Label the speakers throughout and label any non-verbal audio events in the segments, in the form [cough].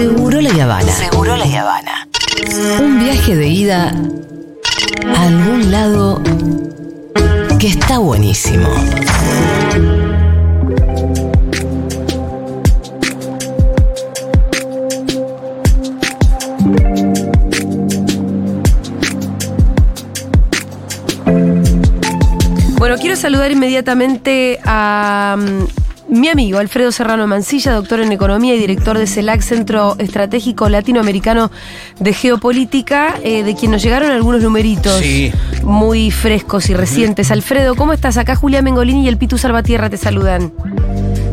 Speaker 1: Seguro la Habana.
Speaker 2: Seguro la Habana.
Speaker 1: Un viaje de ida a algún lado que está buenísimo.
Speaker 3: Bueno, quiero saludar inmediatamente a mm, mi amigo Alfredo Serrano Mancilla, doctor en Economía y director de CELAC, Centro Estratégico Latinoamericano de Geopolítica, eh, de quien nos llegaron algunos numeritos
Speaker 4: Sí.
Speaker 3: muy frescos y recientes. Alfredo, ¿cómo estás? Acá Julia Mengolini y el Pitu Salvatierra te saludan.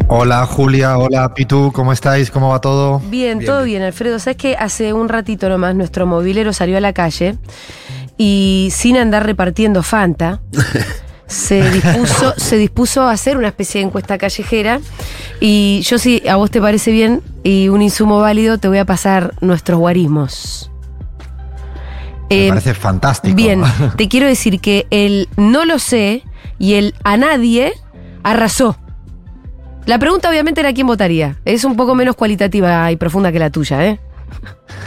Speaker 5: Hola Julia, hola Pitu, ¿cómo estáis? ¿Cómo va todo?
Speaker 3: Bien,
Speaker 4: Bien,
Speaker 3: todo
Speaker 4: bien.
Speaker 3: bien, Alfredo. Sabes que hace un ratito nomás nuestro movilero salió a la calle y sin andar repartiendo Fanta, [laughs] se [laughs] dispuso, se dispuso a hacer una especie de encuesta callejera. Y yo, si a vos te parece bien y un insumo válido, te voy a pasar nuestros guarismos.
Speaker 5: Me
Speaker 3: Eh,
Speaker 5: parece fantástico.
Speaker 3: Bien, [laughs] te quiero decir que el no lo sé y el a nadie arrasó. La pregunta obviamente era quién votaría. Es un poco menos cualitativa y profunda que la tuya, ¿eh?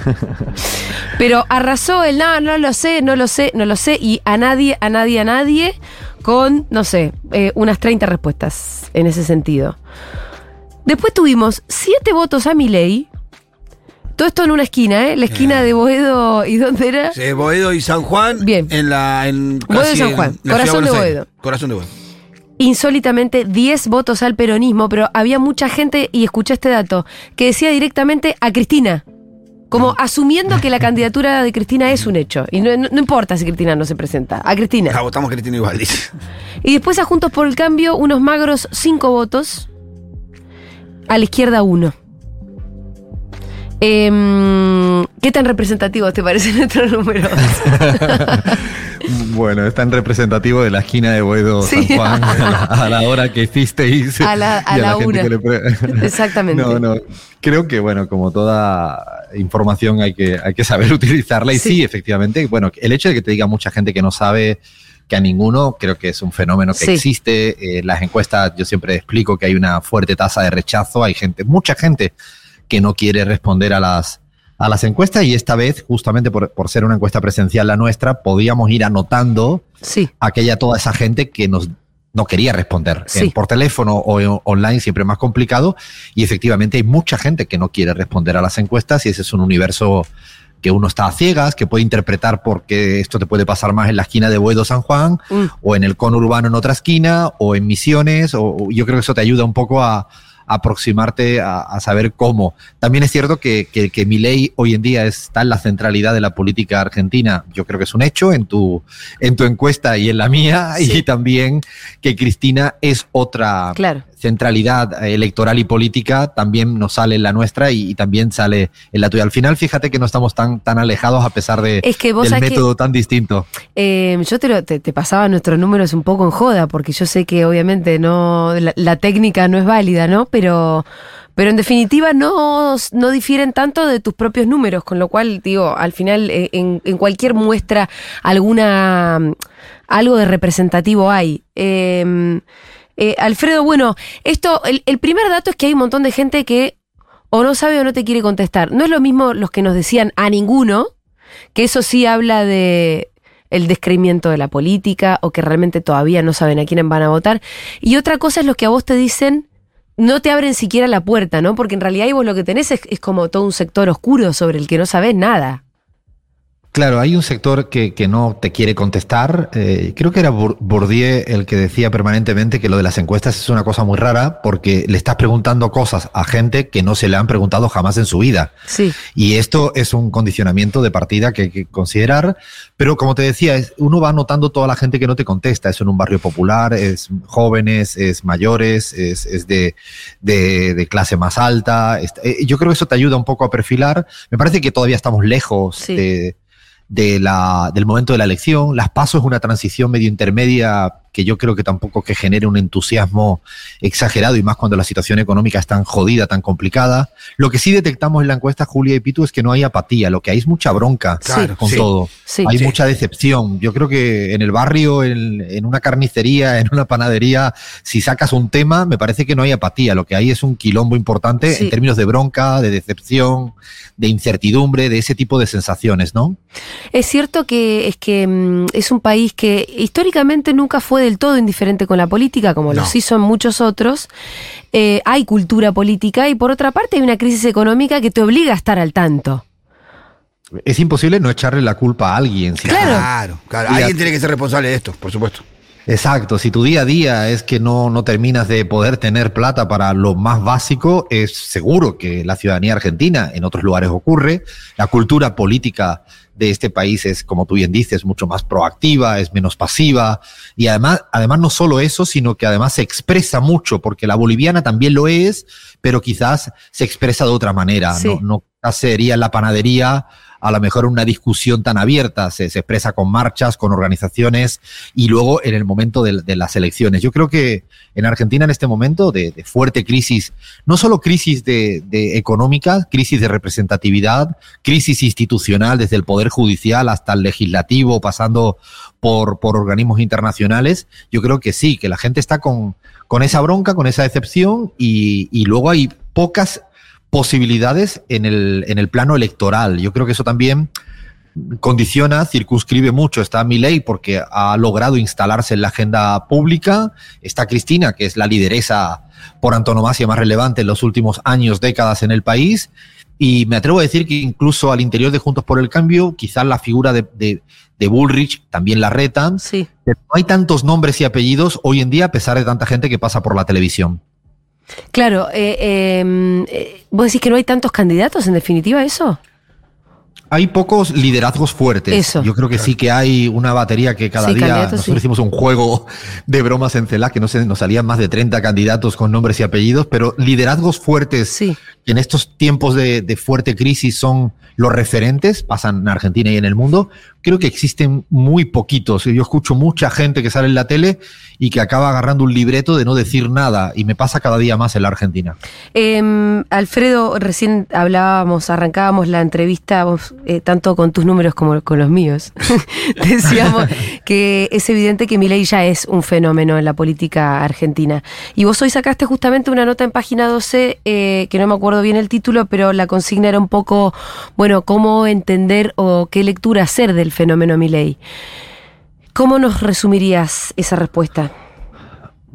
Speaker 3: [laughs] Pero arrasó el no, no lo sé, no lo sé, no lo sé y a nadie, a nadie, a nadie con, no sé, eh, unas 30 respuestas en ese sentido. Después tuvimos siete votos a Milei. Todo esto en una esquina, ¿eh? La esquina de Boedo y dónde era.
Speaker 4: Sí, Boedo y San Juan.
Speaker 3: Bien.
Speaker 4: En la. En
Speaker 3: Boedo y San Juan. Corazón de. Boedo.
Speaker 4: Corazón de Boedo.
Speaker 3: insólitamente 10 votos al peronismo, pero había mucha gente, y escuché este dato, que decía directamente a Cristina. Como asumiendo que la candidatura de Cristina es un hecho. Y no, no- importa si Cristina no se presenta. A Cristina.
Speaker 4: La votamos Cristina igual, dice.
Speaker 3: Y después a Juntos por el Cambio, unos magros 5 votos. A la izquierda, uno. Em, ¿Qué tan representativos te parecen [laughs] nuestros números? [laughs]
Speaker 5: Bueno, es tan representativo de la esquina de Boedo
Speaker 3: Sí.
Speaker 5: San Juan a la, a la hora que hicisteis.
Speaker 3: A la- a
Speaker 5: y
Speaker 3: la
Speaker 5: gente
Speaker 3: una.
Speaker 5: que le pre- [laughs]
Speaker 3: Exactamente.
Speaker 5: No, no. Creo que, bueno, como toda información hay que, hay que saber [laughs] utilizarla. Y
Speaker 3: Sí.
Speaker 5: sí. efectivamente, bueno, el hecho de que te diga mucha gente que no sabe que a ninguno, creo que es un fenómeno que
Speaker 3: Sí.
Speaker 5: existe. Eh, las encuestas, yo siempre explico que hay una fuerte tasa de rechazo. Hay gente, mucha gente que no quiere responder a las, a las encuestas y esta vez, justamente por, por ser una encuesta presencial la nuestra, podíamos ir anotando
Speaker 3: Sí.
Speaker 5: aquella toda esa gente que nos no quería responder
Speaker 3: Sí.
Speaker 5: Eh, por teléfono o en- online siempre más complicado y efectivamente hay mucha gente que no quiere responder a las encuestas y ese es un universo que uno está a ciegas, que puede interpretar porque esto te puede pasar más en la esquina de Boedo San Juan
Speaker 3: Mm.
Speaker 5: o en el conurbano en otra esquina o en Misiones o yo creo que eso te ayuda un poco a aproximarte a, a saber cómo. También es cierto que, que, que Milei hoy en día está en la centralidad de la política argentina. Yo creo que es un hecho en tu, en tu encuesta y en la mía.
Speaker 3: Sí.
Speaker 5: Y también que Cristina es otra
Speaker 3: Claro.
Speaker 5: centralidad electoral y política. También nos sale en la nuestra y, y también sale en la tuya. Al final, fíjate que no estamos tan, tan alejados a pesar de,
Speaker 3: Es que
Speaker 5: del
Speaker 3: sabés que-
Speaker 5: método tan distinto.
Speaker 3: Eh, yo te, lo- te, te pasaba nuestros números un poco en joda, porque yo sé que obviamente no la, la técnica no es válida, ¿no? Pero, pero en definitiva no, no difieren tanto de tus propios números, con lo cual, digo, al final eh, en, cualquier muestra alguna algo de representativo hay. Eh, eh, Alfredo, bueno, esto, el, primer dato es que hay un montón de gente que o no sabe o no te quiere contestar. No es lo mismo los que nos decían a ninguno, que eso sí habla de el descreimiento de la política o que realmente todavía no saben a quién van a votar. Y otra cosa es los que a vos te dicen no te abren siquiera la puerta, ¿no? Porque en realidad ahí vos lo que tenés es, es como todo un sector oscuro sobre el que no sabés nada.
Speaker 5: Claro, hay un sector que, que no te quiere contestar. Eh, creo que era Bour- Bourdieu el que decía permanentemente que lo de las encuestas es una cosa muy rara porque le estás preguntando cosas a gente que no se le han preguntado jamás en su vida.
Speaker 3: Sí,
Speaker 5: Y esto es un condicionamiento de partida que hay que considerar. Pero como te decía, es- uno va notando toda la gente que no te contesta. Es en un barrio popular, es jóvenes, es mayores, es, es de, de- de clase más alta. Eh, yo creo que eso te ayuda un poco a perfilar. Me parece que todavía estamos lejos
Speaker 3: Sí.
Speaker 5: de, de la, del momento de la elección. Las pasos es una transición medio intermedia que yo creo que tampoco que genere un entusiasmo exagerado y más cuando la situación económica es tan jodida, tan complicada. Lo que sí detectamos en la encuesta, Julia y Pitu, es que no hay apatía, lo que hay es mucha bronca
Speaker 4: Claro,
Speaker 5: con
Speaker 4: sí.
Speaker 5: todo.
Speaker 3: Sí.
Speaker 5: Hay
Speaker 4: Sí.
Speaker 5: mucha decepción. Yo creo que en el barrio, en, en una carnicería, en una panadería, si sacas un tema, me parece que no hay apatía. Lo que hay es un quilombo importante en términos de bronca, de decepción, de incertidumbre, de ese tipo de sensaciones, ¿no?
Speaker 3: Es cierto que es que mm, es un país que históricamente nunca fue del todo indiferente con la política, como
Speaker 4: No.
Speaker 3: lo sí son muchos otros. Eh, hay cultura política y por otra parte hay una crisis económica que te obliga a estar al tanto.
Speaker 5: Es imposible no echarle la culpa a alguien. si-
Speaker 3: Claro.
Speaker 4: Claro, claro. Alguien tiene que ser responsable de esto, por supuesto.
Speaker 5: Exacto, si tu día a día es que no, no terminas de poder tener plata para lo más básico, es seguro que la ciudadanía argentina en otros lugares ocurre. La cultura política de este país es, como tú bien dices, mucho más proactiva, es menos pasiva y además, además no solo eso, sino que además se expresa mucho, porque la boliviana también lo es, pero quizás se expresa de otra manera.
Speaker 3: Sí.
Speaker 5: No, no sería la panadería a lo mejor una discusión tan abierta, se, expresa con marchas, con organizaciones y luego en el momento de, las elecciones. Yo creo que en Argentina en este momento de, fuerte crisis, no solo crisis de, de económica, crisis de representatividad, crisis institucional desde el Poder Judicial hasta el legislativo, pasando por, por organismos internacionales, yo creo que sí, que la gente está con, con esa bronca, con esa decepción y, y luego hay pocas posibilidades en el, en el plano electoral. Yo creo que eso también condiciona, circunscribe mucho. Está Milei porque ha logrado instalarse en la agenda pública. Está Cristina, que es la lideresa por antonomasia más relevante en los últimos años, décadas en el país. Y me atrevo a decir que incluso al interior de Juntos por el Cambio, quizás la figura de, de, de Bullrich también la retan.
Speaker 3: Sí.
Speaker 5: Pero No hay tantos nombres y apellidos hoy en día, a pesar de tanta gente que pasa por la televisión.
Speaker 3: Claro, eh, eh, eh, ¿vos decís que no hay tantos candidatos en definitiva eso?
Speaker 5: Hay pocos liderazgos fuertes.
Speaker 3: Eso.
Speaker 5: Yo creo que sí que hay una batería que cada
Speaker 3: Sí,
Speaker 5: día.
Speaker 3: candidatos,
Speaker 5: Nosotros
Speaker 3: sí.
Speaker 5: hicimos un juego de bromas en CELAC que no sé, nos salían más de 30 candidatos con nombres y apellidos, pero liderazgos fuertes
Speaker 3: Sí.
Speaker 5: que en estos tiempos de, de fuerte crisis son los referentes, pasan en Argentina y en el mundo, creo que existen muy poquitos. Yo escucho mucha gente que sale en la tele y que acaba agarrando un libreto de no decir nada, y me pasa cada día más en la Argentina.
Speaker 3: Eh, Alfredo, recién hablábamos, arrancábamos la entrevista, vos, eh, tanto con tus números como con los míos. [laughs] Decíamos que es evidente que Milei ya es un fenómeno en la política argentina. Y vos hoy sacaste justamente una nota en página 12, eh, que no me acuerdo bien el título, pero la consigna era un poco, bueno, cómo entender o qué lectura hacer del fenómeno Milei. ¿Cómo nos resumirías esa respuesta?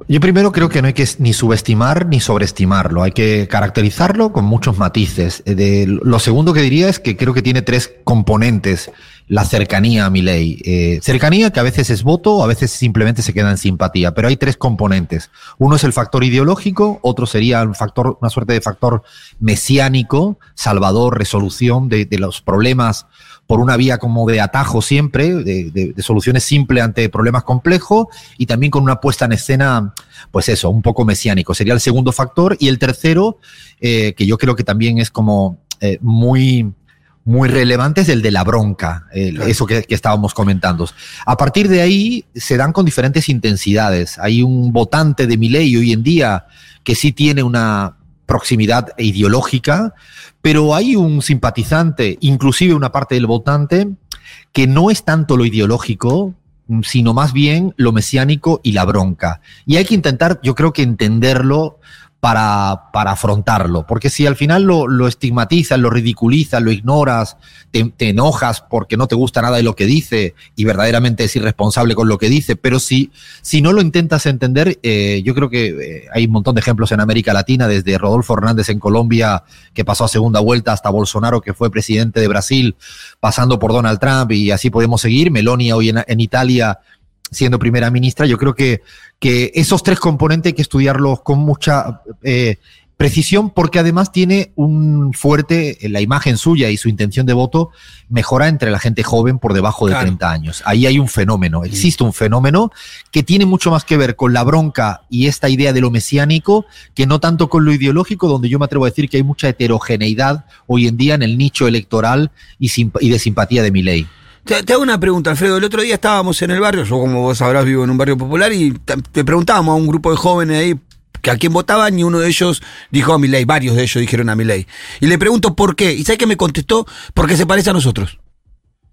Speaker 5: Yo primero creo que no hay que ni subestimar ni sobreestimarlo, hay que caracterizarlo con muchos matices. Eh, lo segundo que diría es que creo que tiene tres componentes la cercanía a mi ley. Eh, cercanía que a veces es voto, a veces simplemente se queda en simpatía, pero hay tres componentes. Uno es el factor ideológico, otro sería un factor, una suerte de factor mesiánico, salvador, resolución de los problemas por una vía como de atajo siempre, de, de- de soluciones simples ante problemas complejos y también con una puesta en escena, pues eso, un poco mesiánico. Sería el segundo factor. Y el tercero, eh, que yo creo que también es como eh, muy, muy relevante, es el de la bronca, el-
Speaker 4: Claro.
Speaker 5: eso que, que estábamos comentando. A partir de ahí se dan con diferentes intensidades. Hay un votante de mi ley hoy en día que sí tiene una proximidad ideológica, pero hay un simpatizante, inclusive una parte del votante, que no es tanto lo ideológico, mm, sino más bien lo mesiánico y la bronca. Y hay que intentar, yo creo que entenderlo para, para afrontarlo, porque si al final lo, lo estigmatizas, lo ridiculizas, lo ignoras, te, enojas porque no te gusta nada de lo que dice y verdaderamente es irresponsable con lo que dice, pero si, si no lo intentas entender, eh, yo creo que eh, hay un montón de ejemplos en América Latina, desde Rodolfo Hernández en Colombia, que pasó a segunda vuelta, hasta Bolsonaro, que fue presidente de Brasil, pasando por Donald Trump, y así podemos seguir, Melania hoy en Italia siendo primera ministra, yo creo que, que esos tres componentes hay que estudiarlos con mucha eh, precisión porque además tiene un fuerte, la imagen suya y su intención de voto mejora entre la gente joven por debajo de
Speaker 4: Claro.
Speaker 5: 30 años. Ahí hay un fenómeno, existe un fenómeno que tiene mucho más que ver con la bronca y esta idea de lo mesiánico que no tanto con lo ideológico, donde yo me atrevo a decir que hay mucha heterogeneidad hoy en día en el nicho electoral y, y de simpatía de mi ley.
Speaker 4: Te, hago una pregunta, Alfredo. El otro día estábamos en el barrio, yo como vos sabrás vivo en un barrio popular, y te, preguntábamos a un grupo de jóvenes ahí que a quién votaban y uno de ellos dijo a Milei, varios de ellos dijeron a Milei. Y le pregunto por qué, y ¿sabes qué me contestó? Porque se parece a nosotros.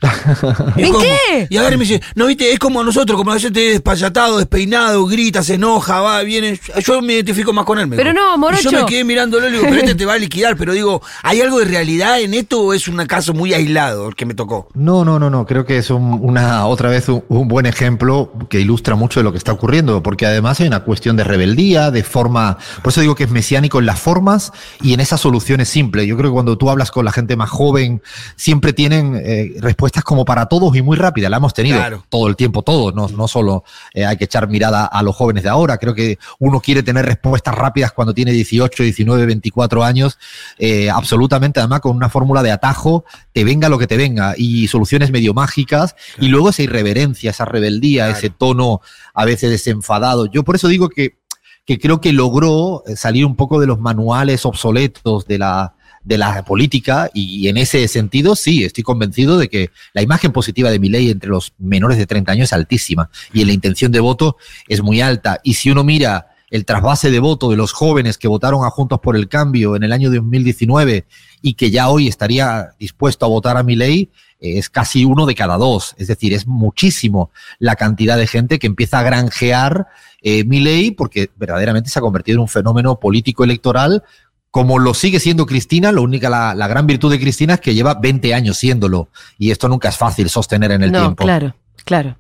Speaker 4: [laughs] ¿Y
Speaker 3: ¿En
Speaker 4: cómo?
Speaker 3: qué?
Speaker 4: Y a ver, me dice, no, viste, es como nosotros, como la gente despayatado, despeinado, grita, se enoja, va, viene. Yo me identifico más con él. me
Speaker 3: Pero no,
Speaker 4: Y
Speaker 3: morocho.
Speaker 4: yo me quedé mirándolo y le digo, pero este te va a liquidar. Pero digo, ¿hay algo de realidad en esto o es un caso muy aislado el que me tocó?
Speaker 5: No, no, no, no. Creo que es un- una otra vez un, un buen ejemplo que ilustra mucho de lo que está ocurriendo, porque además hay una cuestión de rebeldía, de forma. Por eso digo que es mesiánico en las formas y en esas soluciones simples. Yo creo que cuando tú hablas con la gente más joven, siempre tienen eh, respuestas como para todos y muy rápidas. La hemos tenido
Speaker 4: Claro.
Speaker 5: todo el tiempo, todos. No, no solo eh, hay que echar mirada a los jóvenes de ahora. Creo que uno quiere tener respuestas rápidas cuando tiene 18, 19, 24 años. eh, absolutamente, además, con una fórmula de atajo, te venga lo que te venga, y soluciones medio mágicas, y luego esa irreverencia, esa rebeldía,
Speaker 4: Claro.
Speaker 5: ese tono a veces desenfadado. Yo por eso digo que, que creo que logró eh, salir un poco de los manuales obsoletos de la, de la política, y en ese sentido, sí, estoy convencido de que la imagen positiva de Milei entre los menores de 30 años es altísima, y la intención de voto es muy alta. Y si uno mira el trasvase de voto de los jóvenes que votaron a Juntos por el Cambio en el año 2019 y que ya hoy estaría dispuesto a votar a Milei, eh, es casi uno de cada dos. Es decir, es muchísimo la cantidad de gente que empieza a granjear eh, Milei porque verdaderamente se ha convertido en un fenómeno político electoral como lo sigue siendo Cristina, lo única, la, la gran virtud de Cristina es que lleva 20 años siéndolo. Y esto nunca es fácil sostener en el
Speaker 3: no,
Speaker 5: tiempo.
Speaker 3: claro, claro.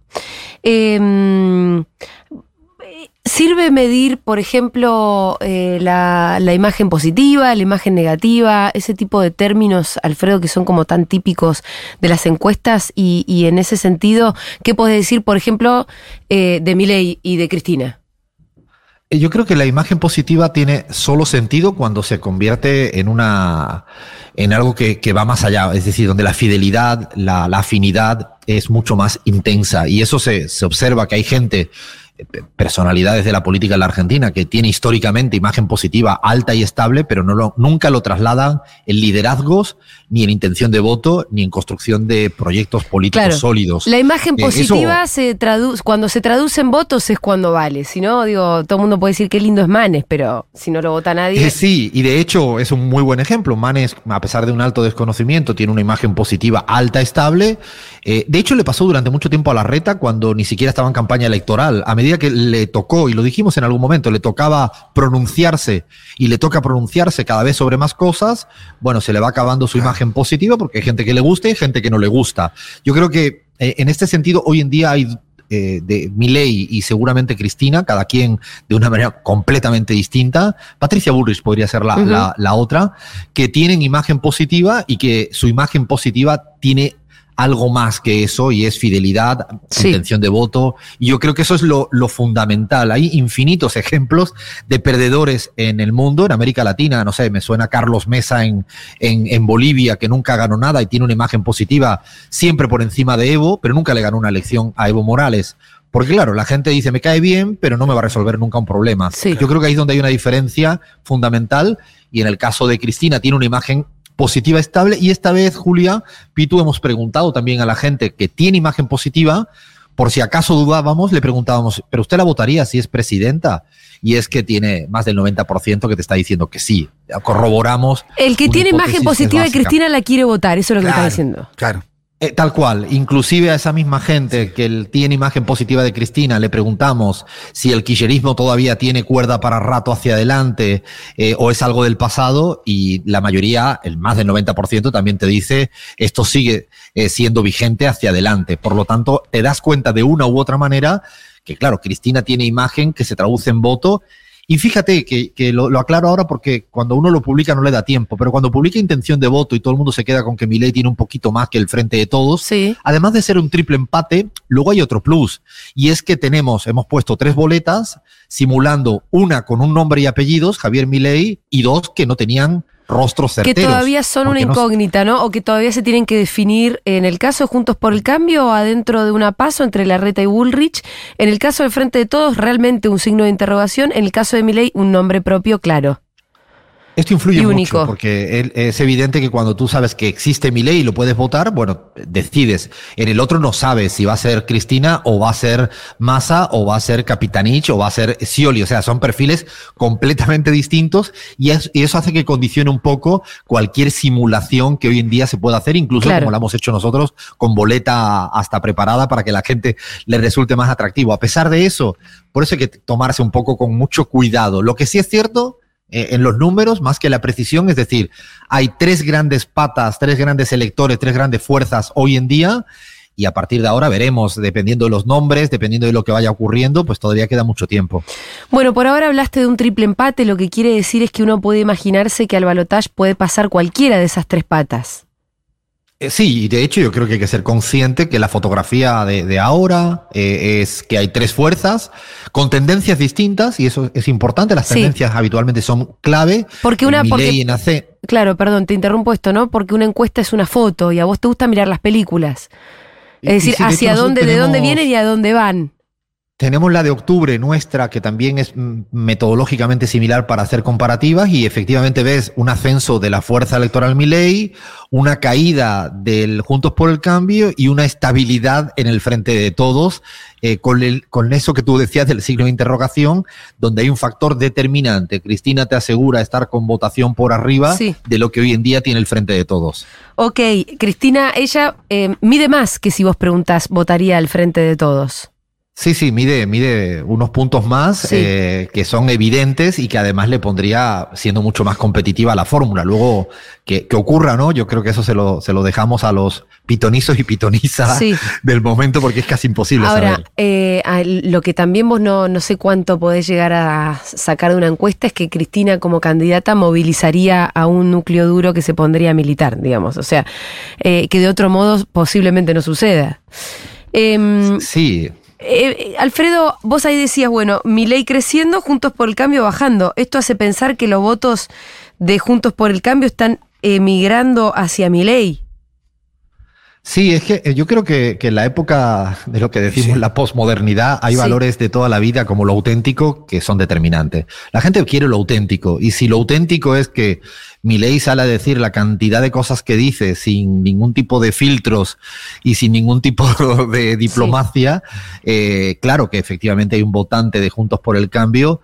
Speaker 3: Eh, ¿Sirve medir, por ejemplo, eh, la, la imagen positiva, la imagen negativa, ese tipo de términos, Alfredo, que son como tan típicos de las encuestas? Y, y en ese sentido, ¿qué puedes decir, por ejemplo, eh, de Milei y de Cristina?
Speaker 5: Eh, Yo creo que la imagen positiva tiene solo sentido cuando se convierte en una en algo que, va más allá, es decir, donde la fidelidad, la, la afinidad es mucho más intensa. Y eso se, se observa que hay gente, personalidades de la política en la Argentina, que tiene históricamente imagen positiva alta y estable, pero no lo, nunca lo trasladan en liderazgos, ni en intención de voto, ni en construcción de proyectos políticos
Speaker 3: Claro.
Speaker 5: sólidos.
Speaker 3: La imagen
Speaker 5: Eh, eso-
Speaker 3: positiva se traduce, cuando se traduce en votos es cuando vale. Si no, digo, todo el mundo puede decir qué lindo es Manes, pero si no lo vota nadie.
Speaker 5: Eh, sí, y de hecho es un muy buen ejemplo. Manes, a pesar de un alto desconocimiento, tiene una imagen positiva alta, estable. Eh, de hecho, le pasó durante mucho tiempo a la reta cuando ni siquiera estaba en campaña electoral. A medida que le tocó, y lo dijimos en algún momento, le tocaba pronunciarse y le toca pronunciarse cada vez sobre más cosas, bueno, se le va acabando su imagen positiva porque hay gente que le gusta y gente que no le gusta. Yo creo que eh, en este sentido, hoy en día hay eh, de Milei y seguramente Cristina, cada quien de una manera completamente distinta. Patricia Bullrich podría ser la- la otra, que tienen imagen positiva y que su imagen positiva tiene algo más que eso y es fidelidad,
Speaker 3: Sí.
Speaker 5: intención de voto. Y yo creo que eso es lo, lo fundamental. Hay infinitos [laughs] ejemplos de perdedores en el mundo, en América Latina. No sé, me suena Carlos Mesa en, en, en Bolivia, que nunca ganó nada y tiene una imagen positiva siempre por encima de Evo, pero nunca le ganó una elección a Evo Morales. Porque claro, la gente dice, me cae bien, pero no me va a resolver nunca un problema.
Speaker 3: Sí.
Speaker 5: Yo creo que ahí es donde hay una diferencia fundamental y en el caso de Cristina tiene una imagen positiva estable y esta vez, Julia, Pitu, hemos preguntado también a la gente que tiene imagen positiva, por si acaso dudábamos, le preguntábamos, ¿pero usted la votaría si es presidenta? Y es que tiene más del 90% que te está diciendo que sí. Corroboramos.
Speaker 3: El que tiene imagen positiva de. Cristina la quiere votar, eso es lo que me está diciendo.
Speaker 4: Claro.
Speaker 5: Eh, tal cual, inclusive a esa misma gente que tiene imagen positiva de Cristina, le preguntamos si el kirchnerismo todavía tiene cuerda para rato hacia adelante eh, o es algo del pasado y la mayoría, el más del 90% también te dice esto sigue eh, siendo vigente hacia adelante. Por lo tanto, te das cuenta de una u otra manera que claro, Cristina tiene imagen que se traduce en voto y fíjate que, que lo, lo aclaro ahora porque cuando uno lo publica no le da tiempo, pero cuando publica intención de voto y todo el mundo se queda con que Milei tiene un poquito más que el frente de todos,
Speaker 3: Sí.
Speaker 5: además de ser un triple empate, luego hay otro plus. Y es que tenemos, hemos puesto tres boletas simulando una con un nombre y apellidos, Javier Milei, y dos que no tenían rostros
Speaker 3: Que todavía son una
Speaker 5: no-
Speaker 3: incógnita, ¿no? O que todavía se tienen que definir en el caso de Juntos por el Cambio, adentro de una paso entre Larreta y Bullrich. En el caso del Frente de Todos, realmente un signo de interrogación. En el caso de Milei, un nombre propio claro.
Speaker 5: Esto influye
Speaker 3: y
Speaker 5: mucho porque es evidente que cuando tú sabes que existe mi ley y lo puedes votar, bueno, decides. En el otro no sabes si va a ser Cristina o va a ser Massa o va a ser Capitanich o va a ser Scioli. O sea, son perfiles completamente distintos y, es- y eso hace que condicione un poco cualquier simulación que hoy en día se pueda hacer, incluso
Speaker 3: Claro.
Speaker 5: como la hemos hecho nosotros, con boleta hasta preparada para que la gente le resulte más atractivo. A pesar de eso, por eso hay que tomarse un poco con mucho cuidado. Lo que sí es cierto en los números, más que la precisión, es decir, hay tres grandes patas, tres grandes electores, tres grandes fuerzas hoy en día. Y a partir de ahora veremos, dependiendo de los nombres, dependiendo de lo que vaya ocurriendo, pues todavía queda mucho tiempo.
Speaker 3: Bueno, por ahora hablaste de un triple empate, lo que quiere decir es que uno puede imaginarse que al balotaje puede pasar cualquiera de esas tres patas.
Speaker 5: Eh, Sí, y de hecho yo creo que hay que ser consciente que la fotografía de, de ahora eh, es que hay tres fuerzas con tendencias distintas y eso es importante. Las
Speaker 3: Sí.
Speaker 5: tendencias habitualmente son clave.
Speaker 3: Porque una-
Speaker 5: en
Speaker 3: porque-
Speaker 5: Milei, en AC,
Speaker 3: Claro, perdón, te interrumpo esto, ¿no? Porque una encuesta es una foto y a vos te gusta mirar las películas. Es
Speaker 5: y
Speaker 3: decir, hacia dónde, de dónde vienen y a dónde van.
Speaker 5: Tenemos la de octubre nuestra, que también es mm, metodológicamente similar para hacer comparativas, y efectivamente ves un ascenso de la fuerza electoral Milei, una caída del Juntos por el Cambio y una estabilidad en el frente de todos, eh, con, el- con eso que tú decías del signo de interrogación, donde hay un factor determinante. Cristina te asegura estar con votación por arriba
Speaker 3: Sí.
Speaker 5: de lo que hoy en día tiene el frente de todos.
Speaker 3: Ok, Cristina, ella eh, mide más que si vos preguntás, votaría al frente de todos.
Speaker 5: Sí, sí, mide, mide unos puntos más
Speaker 3: Sí.
Speaker 5: eh, que son evidentes y que además le pondría siendo mucho más competitiva la fórmula. Luego, que, que ocurra, ¿no? Yo creo que eso se lo, se lo dejamos a los pitonizos y pitonizas
Speaker 3: Sí. [laughs]
Speaker 5: del momento porque es casi imposible
Speaker 3: Ahora,
Speaker 5: saber.
Speaker 3: eh, lo que también vos no, no sé cuánto podés llegar a sacar de una encuesta es que Cristina como candidata movilizaría a un núcleo duro que se pondría a militar, digamos. O sea, eh, que de otro modo posiblemente no suceda. Em,
Speaker 5: Sí,
Speaker 3: eh, Alfredo, vos ahí decías, bueno, mi ley creciendo, Juntos por el Cambio bajando. Esto hace pensar que los votos de Juntos por el Cambio están emigrando hacia mi ley.
Speaker 5: Sí, es que eh, yo creo que, que en la época de lo que decimos
Speaker 4: Sí.
Speaker 5: la posmodernidad hay
Speaker 3: Sí.
Speaker 5: valores de toda la vida como lo auténtico que son determinantes. La gente quiere lo auténtico y si lo auténtico es que mi ley sale a decir la cantidad de cosas que dice sin ningún tipo de filtros y sin ningún tipo [laughs] de diplomacia, eh, claro que efectivamente hay un votante de Juntos por el Cambio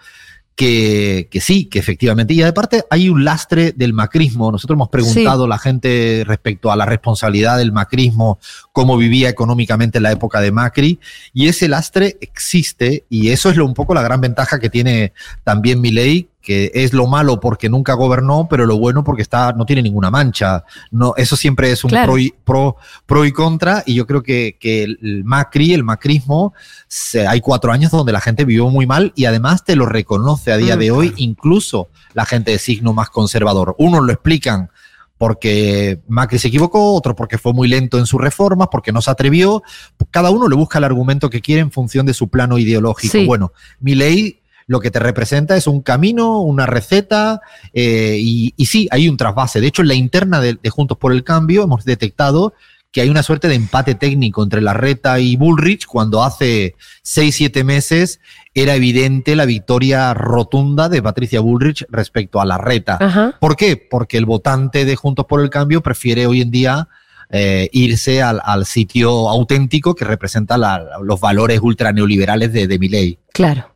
Speaker 5: que, que sí, que efectivamente. Y aparte hay un lastre del macrismo. Nosotros hemos preguntado a la gente respecto a la responsabilidad del macrismo, cómo vivía económicamente en la época de Macri, y ese lastre existe, y eso es lo, un poco la gran ventaja que tiene también Milei, que es lo malo porque nunca gobernó, pero lo bueno porque está, no tiene ninguna mancha. No, eso siempre es un
Speaker 3: Claro.
Speaker 5: pro, y, pro, pro y contra, y yo creo que, que el Macri, el macrismo, se- hay cuatro años donde la gente vivió muy mal y además te lo reconoce a día
Speaker 3: Mm.
Speaker 5: de hoy, incluso la gente de signo más conservador. Unos lo explican porque Macri se equivocó, otro porque fue muy lento en sus reformas, porque no se atrevió. Cada uno le busca el argumento que quiere en función de su plano ideológico.
Speaker 3: Sí.
Speaker 5: Bueno, mi ley lo que te representa es un camino, una receta, eh, y, y sí, hay un trasvase. De hecho, en la interna de, de Juntos por el Cambio hemos detectado que hay una suerte de empate técnico entre Larreta y Bullrich cuando hace seis, siete meses era evidente la victoria rotunda de Patricia Bullrich respecto a Larreta.
Speaker 3: Ajá.
Speaker 5: ¿Por qué? Porque el votante de Juntos por el Cambio prefiere hoy en día eh, irse al, al sitio auténtico que representa la- los valores ultraneoliberales de, de Milei.
Speaker 3: Claro.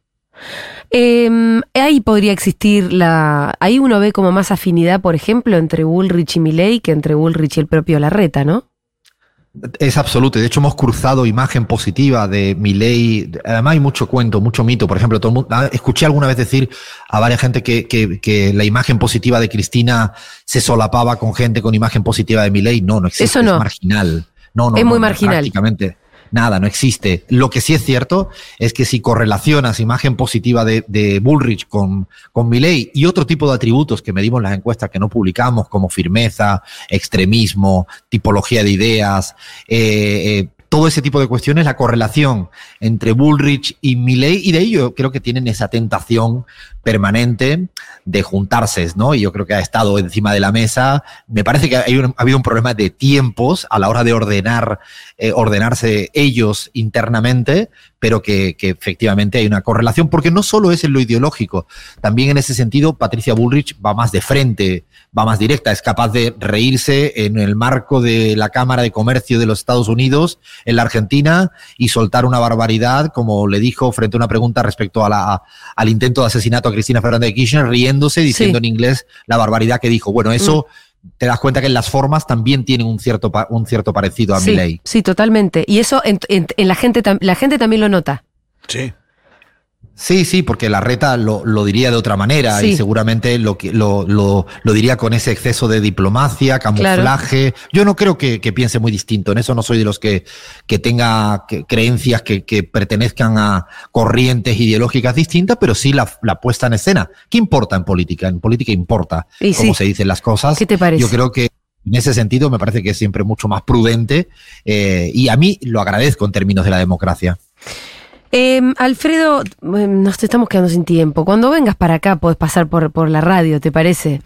Speaker 3: Em, ahí podría existir la. Ahí uno ve como más afinidad, por ejemplo, entre Bullrich y Milley que entre Bullrich y el propio Larreta, ¿no?
Speaker 5: Es absoluto. De hecho, hemos cruzado imagen positiva de Milei. Además, hay mucho cuento, mucho mito. Por ejemplo, todo el mundo, ah, escuché alguna vez decir a varias gente que, que, que la imagen positiva de Cristina se solapaba con gente con imagen positiva de Milei. No, no existe.
Speaker 3: Eso no.
Speaker 5: Es marginal. No, no,
Speaker 3: Es muy
Speaker 5: no,
Speaker 3: marginal.
Speaker 5: Prácticamente. Nada, no existe. Lo que sí es cierto es que si correlacionas imagen positiva de, de Bullrich con, con Milley y otro tipo de atributos que medimos en las encuestas que no publicamos, como firmeza, extremismo, tipología de ideas, eh, eh, todo ese tipo de cuestiones, la correlación entre Bullrich y Milley, y de ello creo que tienen esa tentación permanente de juntarse, ¿no? Y yo creo que ha estado encima de la mesa. Me parece que hay un- ha habido un problema de tiempos a la hora de ordenar, eh, ordenarse ellos internamente, pero que, efectivamente hay una correlación, porque no solo es en lo ideológico, también en ese sentido Patricia Bullrich va más de frente, va más directa, es capaz de reírse en el marco de la Cámara de Comercio de los Estados Unidos en la Argentina y soltar una barbaridad, como le dijo frente a una pregunta respecto a la, al intento de asesinato a Cristina Fernández de Kirchner, riéndose, diciendo sí. en inglés la barbaridad que dijo. Bueno, eso... Mm te das cuenta que en las formas también tienen un cierto, un cierto parecido a
Speaker 3: sí,
Speaker 5: Milley.
Speaker 3: Sí, totalmente. Y eso en, en, en, la, gente, la gente también lo nota.
Speaker 4: Sí.
Speaker 5: Sí, sí, porque la reta lo, lo diría de otra manera sí. y seguramente lo, lo, lo, lo, diría con ese exceso de diplomacia, camuflaje. Claro. Yo no creo que, que, piense muy distinto, en eso no soy de los que, que tenga que, creencias que, que, pertenezcan a corrientes ideológicas distintas, pero sí la, la, puesta en escena. ¿Qué importa en política? En política importa
Speaker 3: y
Speaker 5: cómo
Speaker 3: sí.
Speaker 5: se dicen las cosas.
Speaker 3: ¿Qué te parece?
Speaker 5: Yo creo que en ese sentido me parece que es siempre mucho más prudente eh, y a mí lo agradezco en términos de la democracia.
Speaker 3: Eh, Alfredo, nos estamos quedando sin tiempo. Cuando vengas para acá podés pasar por, por la radio, ¿te parece?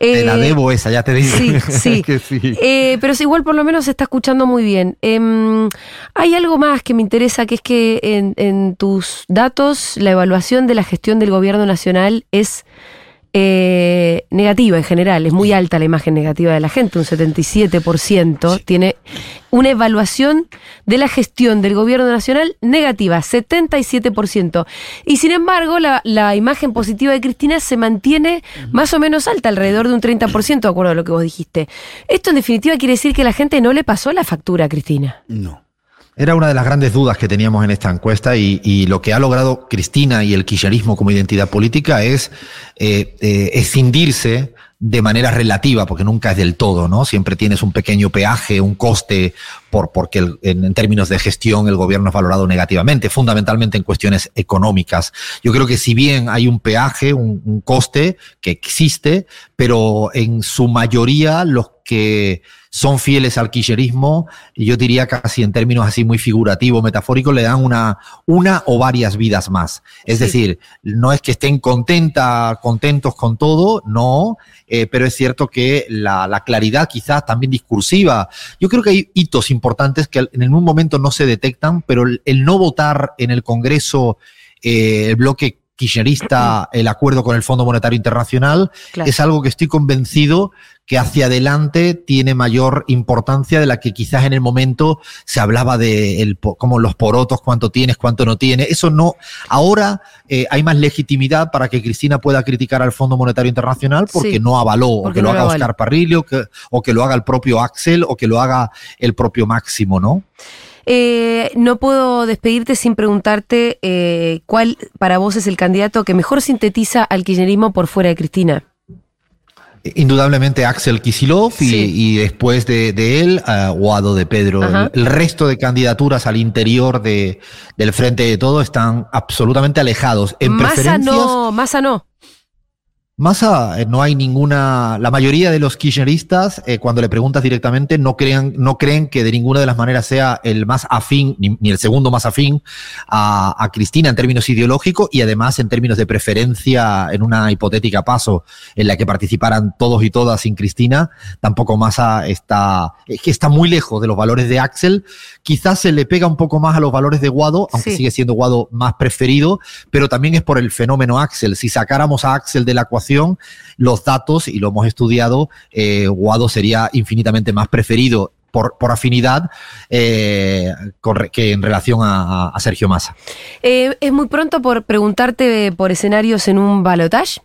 Speaker 5: Eh, te la debo esa, ya te digo.
Speaker 3: Sí, [laughs] sí.
Speaker 5: sí.
Speaker 3: Eh, pero si igual por lo menos se está escuchando muy bien. Em, hay algo más que me interesa, que es que en, en tus datos la evaluación de la gestión del gobierno nacional es... Eh, negativa en general, es muy alta la imagen negativa de la gente, un 77% sí. tiene una evaluación de la gestión del gobierno nacional negativa, 77%. Y sin embargo, la, la imagen positiva de Cristina se mantiene uh -huh. más o menos alta, alrededor de un 30%, de acuerdo a lo que vos dijiste. Esto en definitiva quiere decir que la gente no le pasó la factura a Cristina.
Speaker 4: No.
Speaker 5: Era una de las grandes dudas que teníamos en esta encuesta y, y lo que ha logrado Cristina y el kirchnerismo como identidad política es eh, eh, escindirse de manera relativa, porque nunca es del todo, ¿no? Siempre tienes un pequeño peaje, un coste, por, porque en, en, términos de gestión el gobierno es valorado negativamente, fundamentalmente en cuestiones económicas. Yo creo que si bien hay un peaje, un, un coste que existe, pero en su mayoría los que son fieles al kirchnerismo, y yo diría casi en términos así muy figurativos, metafóricos, le dan una, una o varias vidas más. Es sí. decir, no es que estén contenta, contentos con todo, no, eh, pero es cierto que la, la, claridad quizás también discursiva, yo creo que hay hitos importantes que en un momento no se detectan, pero el, el no votar en el Congreso eh, el bloque kirchnerista el acuerdo con el Fondo Monetario Internacional claro. es algo que estoy convencido que hacia adelante tiene mayor importancia de la que quizás en el momento se hablaba de el, como los porotos, cuánto tienes, cuánto no tienes. Eso no. Ahora eh, hay más legitimidad para que Cristina pueda criticar al Fondo Monetario Internacional porque sí, no avaló, porque o que no lo haga Oscar Parrillo, que, o que lo haga el propio Axel, o que lo haga el propio Máximo, ¿no?
Speaker 3: Eh, no puedo despedirte sin preguntarte eh, cuál para vos es el candidato que mejor sintetiza al kirchnerismo por fuera de Cristina.
Speaker 5: Indudablemente Axel Kisilov y, sí. y después de, de él uh, Guado de Pedro. El, el, resto de candidaturas al interior de, del frente de todo están absolutamente alejados. En preferencias,
Speaker 3: no, Massa no.
Speaker 5: Massa, eh, no hay ninguna. La mayoría de los kirchneristas, eh, cuando le preguntas directamente, no, crean, no creen que de ninguna de las maneras sea el más afín, ni, el segundo más afín a, a, Cristina en términos ideológicos y además en términos de preferencia en una hipotética paso en la que participaran todos y todas sin Cristina. Tampoco Massa está. Es que está muy lejos de los valores de Axel. Quizás se le pega un poco más a los valores de Guado, aunque sí. sigue siendo Guado más preferido, pero también es por el fenómeno Axel. Si sacáramos a Axel de la ecuación, los datos, y lo hemos estudiado, eh, Guado sería infinitamente más preferido por, por afinidad eh, que en relación a, a Sergio Massa.
Speaker 3: Eh, ¿Es muy pronto por preguntarte por escenarios en un balotage?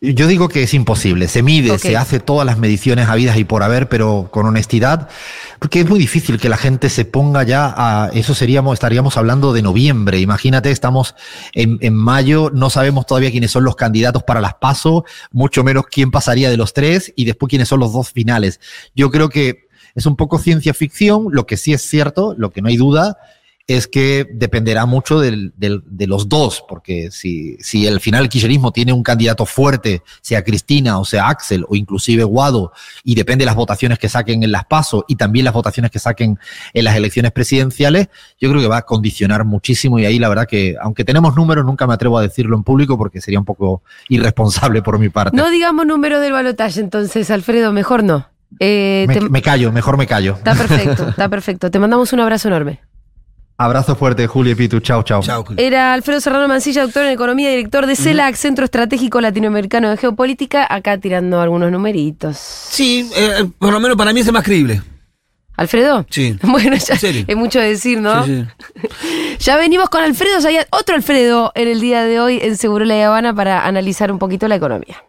Speaker 5: Yo digo que es imposible. Se mide, okay. se hace todas las mediciones habidas y por haber, pero con honestidad, porque es muy difícil que la gente se ponga ya a eso seríamos, estaríamos hablando de noviembre. Imagínate, estamos en, en mayo, no sabemos todavía quiénes son los candidatos para las PASO, mucho menos quién pasaría de los tres y después quiénes son los dos finales. Yo creo que es un poco ciencia ficción, lo que sí es cierto, lo que no hay duda, es que dependerá mucho del, del, de los dos, porque si, si el final el kirchnerismo tiene un candidato fuerte, sea Cristina o sea Axel o inclusive Guado, y depende de las votaciones que saquen en las PASO y también las votaciones que saquen en las elecciones presidenciales, yo creo que va a condicionar muchísimo y ahí la verdad que, aunque tenemos números, nunca me atrevo a decirlo en público porque sería un poco irresponsable por mi parte.
Speaker 3: No digamos números del balotaje entonces, Alfredo, mejor no.
Speaker 5: Eh, me, te... me callo, mejor me callo.
Speaker 3: Está [laughs] perfecto, está perfecto. Te mandamos un abrazo enorme.
Speaker 5: Abrazo fuerte, Julio y Pitu. Chao, chao.
Speaker 4: Chao, Julio.
Speaker 3: Era Alfredo Serrano Mancilla, doctor en Economía, director de CELAC, Centro Estratégico Latinoamericano de Geopolítica, acá tirando algunos numeritos.
Speaker 4: Sí, eh, por lo menos para mí es el más creíble.
Speaker 3: ¿Alfredo?
Speaker 4: Sí. [laughs]
Speaker 3: Bueno, ya es mucho decir, ¿no?
Speaker 4: Sí, sí. [laughs]
Speaker 3: Ya venimos con Alfredo, ya hay otro Alfredo en el día de hoy en Seguro La Habana para analizar un poquito la economía.